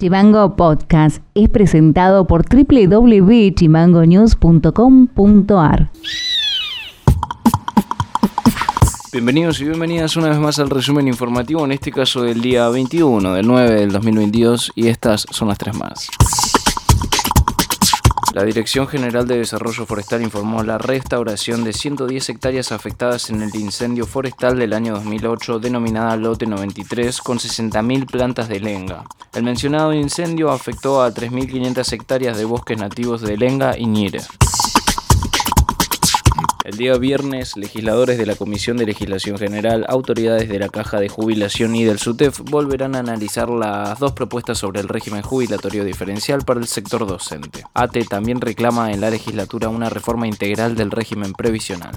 Chimango Podcast es presentado por www.chimangonews.com.ar. Bienvenidos y bienvenidas una vez más al resumen informativo, en este caso del día 21 del 9 del 2022 y estas son las tres más. La Dirección General de Desarrollo Forestal informó la restauración de 110 hectáreas afectadas en el incendio forestal del año 2008 denominada Lote 93 con 60.000 plantas de lenga. El mencionado incendio afectó a 3.500 hectáreas de bosques nativos de lenga y ñire. El día viernes, legisladores de la Comisión de Legislación General, autoridades de la Caja de Jubilación y del SUTEF volverán a analizar las dos propuestas sobre el régimen jubilatorio diferencial para el sector docente. ATE también reclama en la legislatura una reforma integral del régimen previsional.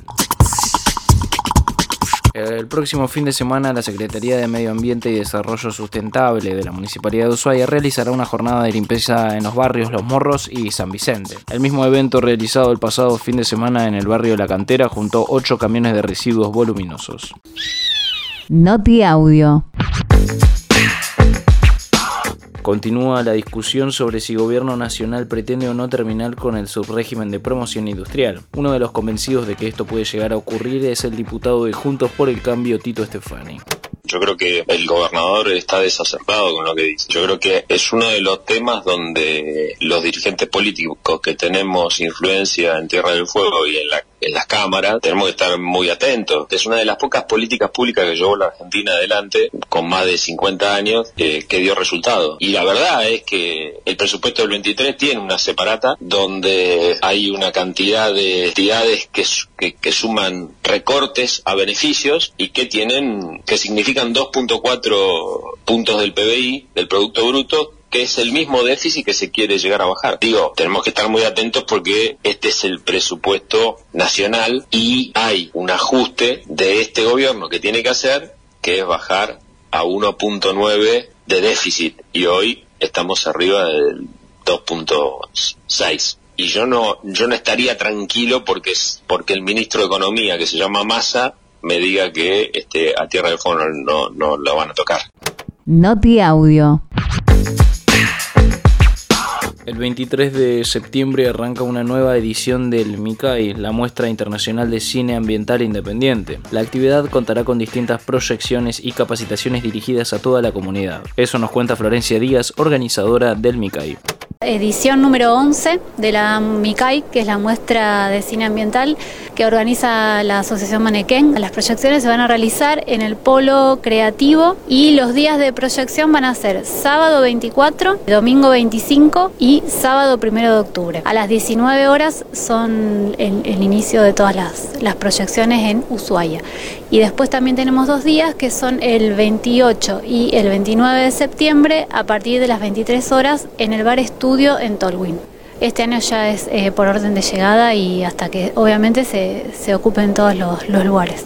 El próximo fin de semana, la Secretaría de Medio Ambiente y Desarrollo Sustentable de la Municipalidad de Ushuaia realizará una jornada de limpieza en los barrios Los Morros y San Vicente. El mismo evento realizado el pasado fin de semana en el barrio La Cantera juntó 8 camiones de residuos voluminosos. Noti Audio. Continúa la discusión sobre si gobierno nacional pretende o no terminar con el subrégimen de promoción industrial. Uno de los convencidos de que esto puede llegar a ocurrir es el diputado de Juntos por el Cambio Tito Estefani. Yo creo que el gobernador está desacertado con lo que dice. Yo creo que es uno de los temas donde los dirigentes políticos que tenemos influencia en Tierra del Fuego y en la en las cámaras, tenemos que estar muy atentos. Es una de las pocas políticas públicas que llevó la Argentina adelante con más de 50 años que dio resultado. Y la verdad es que el presupuesto del 23 tiene una separata donde hay una cantidad de entidades que, que, que suman recortes a beneficios y que tienen, que significan 2.4 puntos del PBI, del Producto Bruto, que es el mismo déficit que se quiere llegar a bajar. Digo, tenemos que estar muy atentos porque este es el presupuesto nacional y hay un ajuste de este gobierno que tiene que hacer, que es bajar a 1.9 de déficit y hoy estamos arriba del 2.6 y yo no yo no estaría tranquilo porque porque el ministro de economía que se llama Massa me diga que este a Tierra del Fuego no, no, no lo van a tocar. Noti Audio. El 23 de septiembre arranca una nueva edición del MICAI, la muestra internacional de cine ambiental independiente. La actividad contará con distintas proyecciones y capacitaciones dirigidas a toda la comunidad. Eso nos cuenta Florencia Díaz, organizadora del MICAI. Edición número 11 de la MICAI, que es la muestra de cine ambiental que organiza la Asociación Manequén. Las proyecciones se van a realizar en el polo creativo y los días de proyección van a ser sábado 24, domingo 25 y sábado 1 de octubre. A las 19 horas son el, inicio de todas las, las proyecciones en Ushuaia. Y después también tenemos dos días que son el 28 y el 29 de septiembre a partir de las 23 horas en el bar estudio en Tolwyn. Este año ya es eh, por orden de llegada y hasta que obviamente se, se ocupen todos los, los lugares.